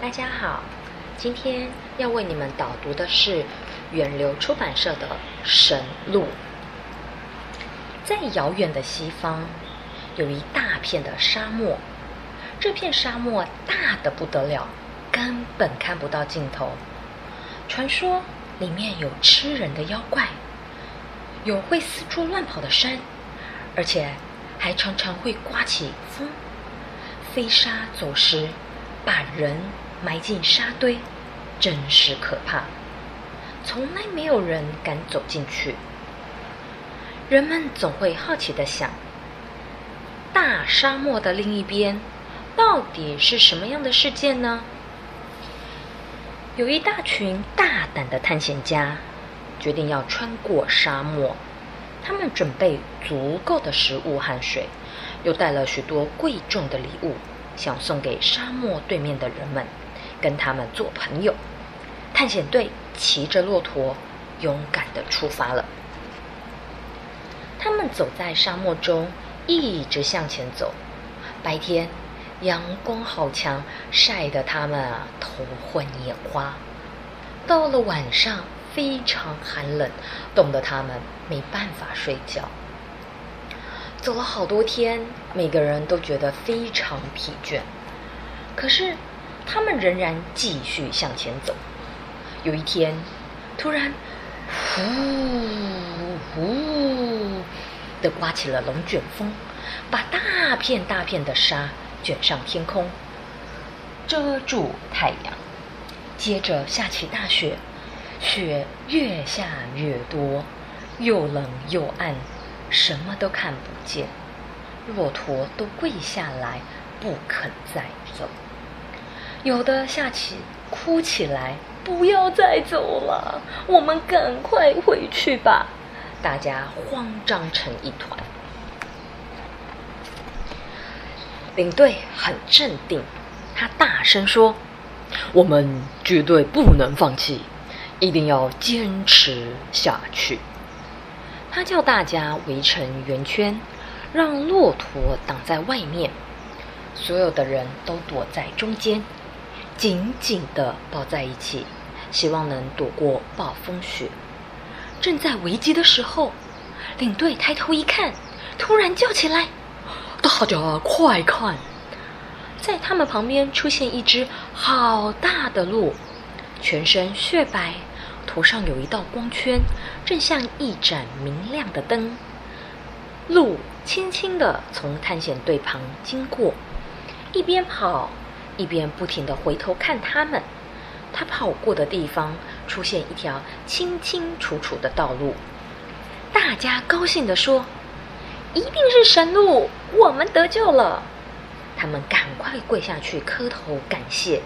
大家好，今天要为你们导读的是远流出版社的《神路》。在遥远的西方，有一大片的沙漠，这片沙漠大的不得了，根本看不到尽头。传说里面有吃人的妖怪，有会四处乱跑的山，而且还常常会刮起风，飞沙走石，把人埋进沙堆，真是可怕。从来没有人敢走进去。人们总会好奇的想：大沙漠的另一边，到底是什么样的世界呢？有一大群大胆的探险家，决定要穿过沙漠。他们准备足够的食物和水，又带了许多贵重的礼物，想送给沙漠对面的人们，跟他们做朋友。探险队骑着骆驼，勇敢的出发了。他们走在沙漠中，一直向前走。白天，阳光好强，晒得他们啊头昏眼花。到了晚上，非常寒冷，冻得他们没办法睡觉。走了好多天，每个人都觉得非常疲倦。可是，他们仍然继续向前走。有一天，突然，呼呼的刮起了龙卷风，把大片大片的沙卷上天空，遮住太阳。接着下起大雪，雪越下越多，又冷又暗，什么都看不见。骆驼都跪下来，不肯再走。有的下起哭起来。不要再走了，我们赶快回去吧！大家慌张成一团。领队很镇定，他大声说：“我们绝对不能放弃，一定要坚持下去。”他叫大家围成圆圈，让骆驼挡在外面，所有的人都躲在中间。紧紧地抱在一起，希望能躲过暴风雪。正在危机的时候，领队抬头一看，突然叫起来：“大家快看！”在他们旁边出现一只好大的鹿，全身雪白，头上有一道光圈，正像一盏明亮的灯。鹿轻轻地从探险队旁经过，一边跑。一边不停的回头看他们，他跑过的地方出现一条清清楚楚的道路。大家高兴的说：“一定是神鹿，我们得救了！”他们赶快跪下去磕头感谢，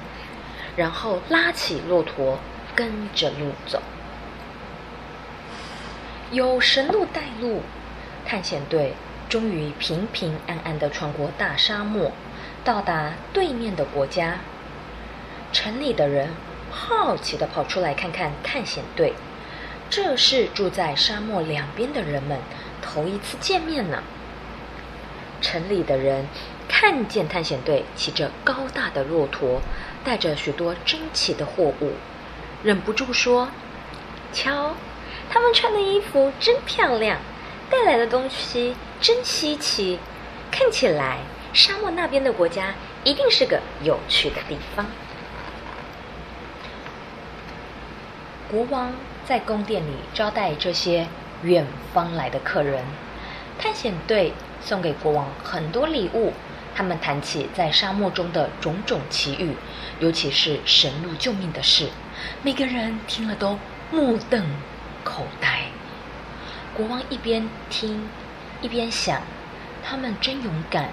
然后拉起骆驼跟着路走。有神鹿带路，探险队终于平平安安的穿过大沙漠。到达对面的国家，城里的人好奇的跑出来看看探险队。这是住在沙漠两边的人们头一次见面呢。城里的人看见探险队骑着高大的骆驼，带着许多珍奇的货物，忍不住说：“瞧，他们穿的衣服真漂亮，带来的东西真稀奇，看起来……”沙漠那边的国家一定是个有趣的地方。国王在宫殿里招待这些远方来的客人，探险队送给国王很多礼物。他们谈起在沙漠中的种种奇遇，尤其是神鹿救命的事，每个人听了都目瞪口呆。国王一边听，一边想：他们真勇敢。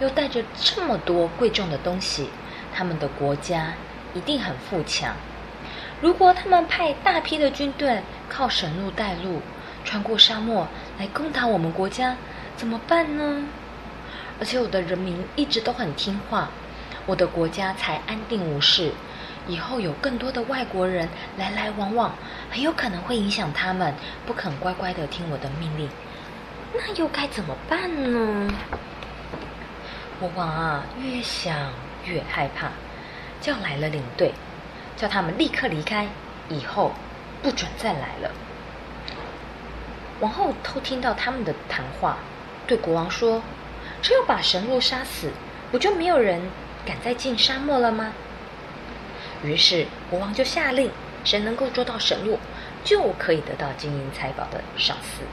又带着这么多贵重的东西，他们的国家一定很富强。如果他们派大批的军队靠神路带路，穿过沙漠来攻打我们国家，怎么办呢？而且我的人民一直都很听话，我的国家才安定无事。以后有更多的外国人来来往往，很有可能会影响他们，不肯乖乖的听我的命令。那又该怎么办呢？国王啊，越想越害怕，叫来了领队，叫他们立刻离开，以后不准再来了。王后偷听到他们的谈话，对国王说：“只有把神鹿杀死，不就没有人敢再进沙漠了吗？”于是国王就下令，谁能够捉到神鹿，就可以得到金银财宝的赏赐。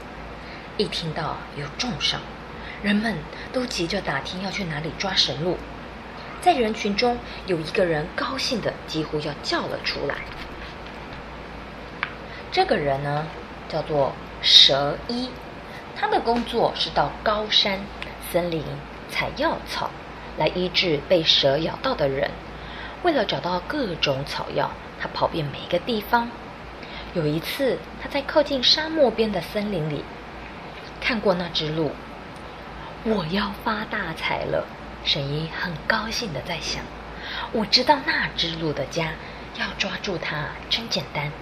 一听到有重赏，人们都急着打听要去哪里抓神鹿。在人群中，有一个人高兴的几乎要叫了出来。这个人呢，叫做蛇医，他的工作是到高山、森林采药草，来医治被蛇咬到的人。为了找到各种草药，他跑遍每一个地方。有一次，他在靠近沙漠边的森林里。看过那只鹿，我要发大财了。神医很高兴的在想，我知道那只鹿的家，要抓住它真简单。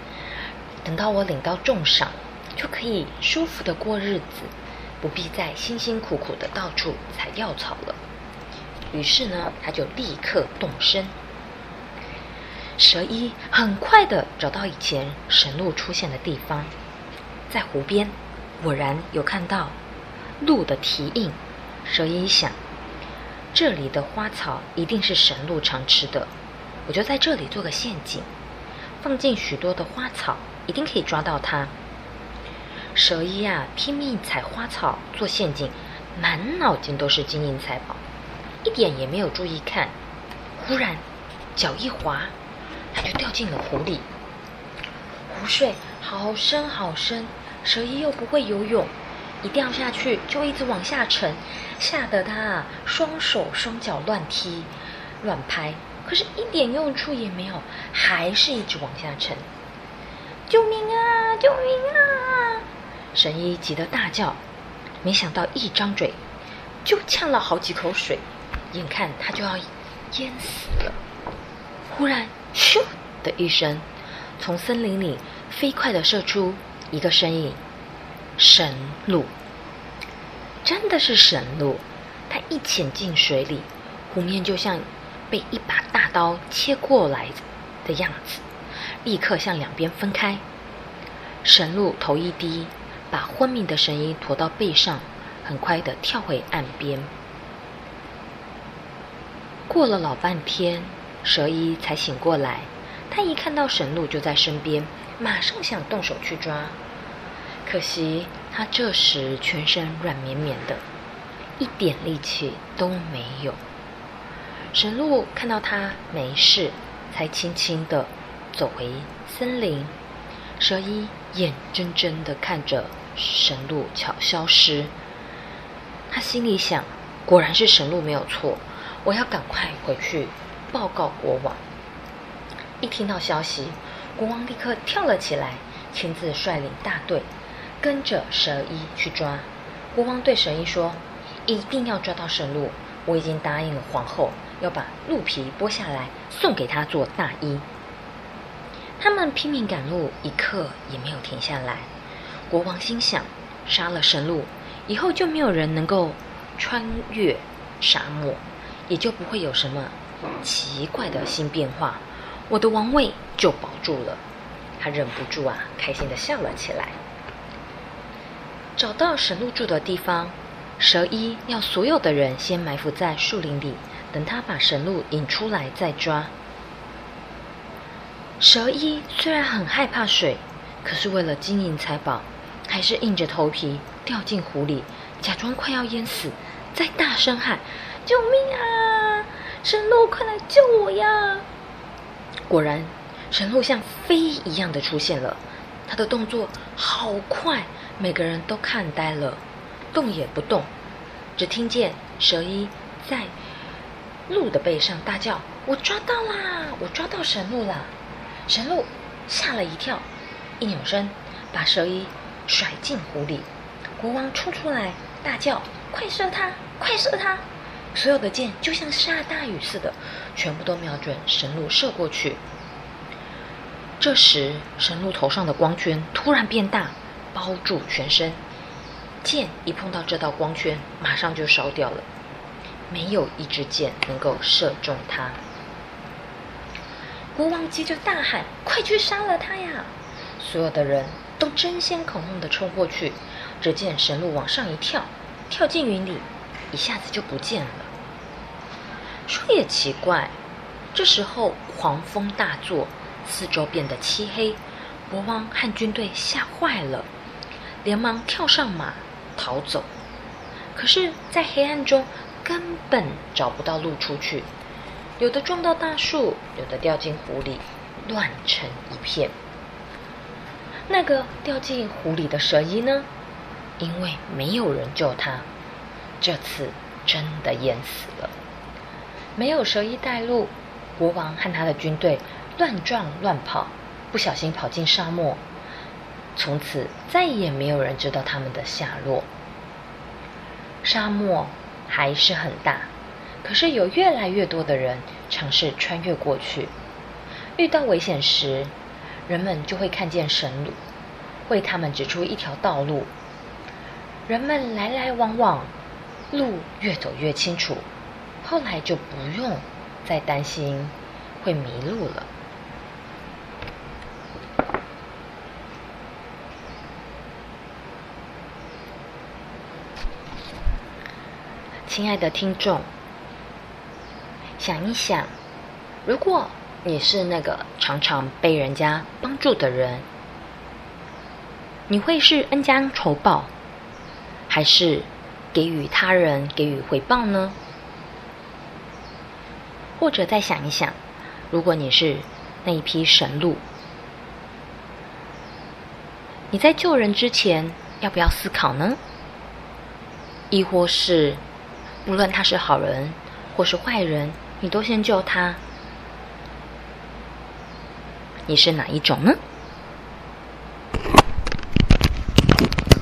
等到我领到重赏，就可以舒服的过日子，不必再辛辛苦苦的到处采药草了。于是呢，他就立刻动身。蛇医很快的找到以前神鹿出现的地方，在湖边。果然有看到鹿的蹄印，蛇医想，这里的花草一定是神鹿常吃的，我就在这里做个陷阱，放进许多的花草，一定可以抓到它。蛇医啊，拼命采花草做陷阱，满脑筋都是金银财宝，一点也没有注意看。忽然脚一滑，他就掉进了湖里，湖水好深好深。蛇医又不会游泳，一掉下去就一直往下沉，吓得他双手双脚乱踢、乱拍，可是一点用处也没有，还是一直往下沉。救命啊！救命啊！神医急得大叫，没想到一张嘴就呛了好几口水，眼看他就要淹死了。忽然，咻的一声，从森林里飞快的射出。一个身影，神鹿，真的是神鹿。它一潜进水里，湖面就像被一把大刀切过来的样子，立刻向两边分开。神鹿头一低，把昏迷的神医驮到背上，很快的跳回岸边。过了老半天，蛇医才醒过来。他一看到神鹿就在身边。马上想动手去抓，可惜他这时全身软绵绵的，一点力气都没有。神鹿看到他没事，才轻轻的走回森林。蛇医眼睁睁的看着神鹿巧消失，他心里想：果然是神鹿没有错，我要赶快回去报告国王。一听到消息。国王立刻跳了起来，亲自率领大队，跟着蛇医去抓。国王对蛇医说：“一定要抓到神鹿！我已经答应了皇后，要把鹿皮剥下来送给她做大衣。”他们拼命赶路，一刻也没有停下来。国王心想：杀了神鹿以后，就没有人能够穿越沙漠，也就不会有什么奇怪的新变化。我的王位就保住了，他忍不住啊，开心的笑了起来。找到神鹿住的地方，蛇医要所有的人先埋伏在树林里，等他把神鹿引出来再抓。蛇医虽然很害怕水，可是为了金银财宝，还是硬着头皮掉进湖里，假装快要淹死，再大声喊：“救命啊！神鹿，快来救我呀！”果然，神鹿像飞一样的出现了，他的动作好快，每个人都看呆了，动也不动。只听见蛇医在鹿的背上大叫：“我抓到啦！我抓到神鹿啦！”神鹿吓了一跳，一扭身把蛇医甩进湖里。国王冲出来大叫：“快射他！快射他！”所有的箭就像下大雨似的，全部都瞄准神鹿射过去。这时，神鹿头上的光圈突然变大，包住全身。箭一碰到这道光圈，马上就烧掉了。没有一支箭能够射中它。国王急着大喊：“快去杀了他呀！”所有的人都争先恐后的冲过去。只见神鹿往上一跳，跳进云里，一下子就不见了。说也奇怪，这时候狂风大作，四周变得漆黑，国王和军队吓坏了，连忙跳上马逃走。可是，在黑暗中根本找不到路出去，有的撞到大树，有的掉进湖里，乱成一片。那个掉进湖里的蛇医呢？因为没有人救他，这次真的淹死了。没有蛇医带路，国王和他的军队乱撞乱跑，不小心跑进沙漠。从此再也没有人知道他们的下落。沙漠还是很大，可是有越来越多的人尝试穿越过去。遇到危险时，人们就会看见神鹿，为他们指出一条道路。人们来来往往，路越走越清楚，后来就不用再担心会迷路了。亲爱的听众，想一想，如果你是那个常常被人家帮助的人，你会是恩将仇报？还是给予他人给予回报呢？或者再想一想，如果你是那一批神鹿，你在救人之前要不要思考呢？亦或是，无论他是好人或是坏人，你都先救他？你是哪一种呢？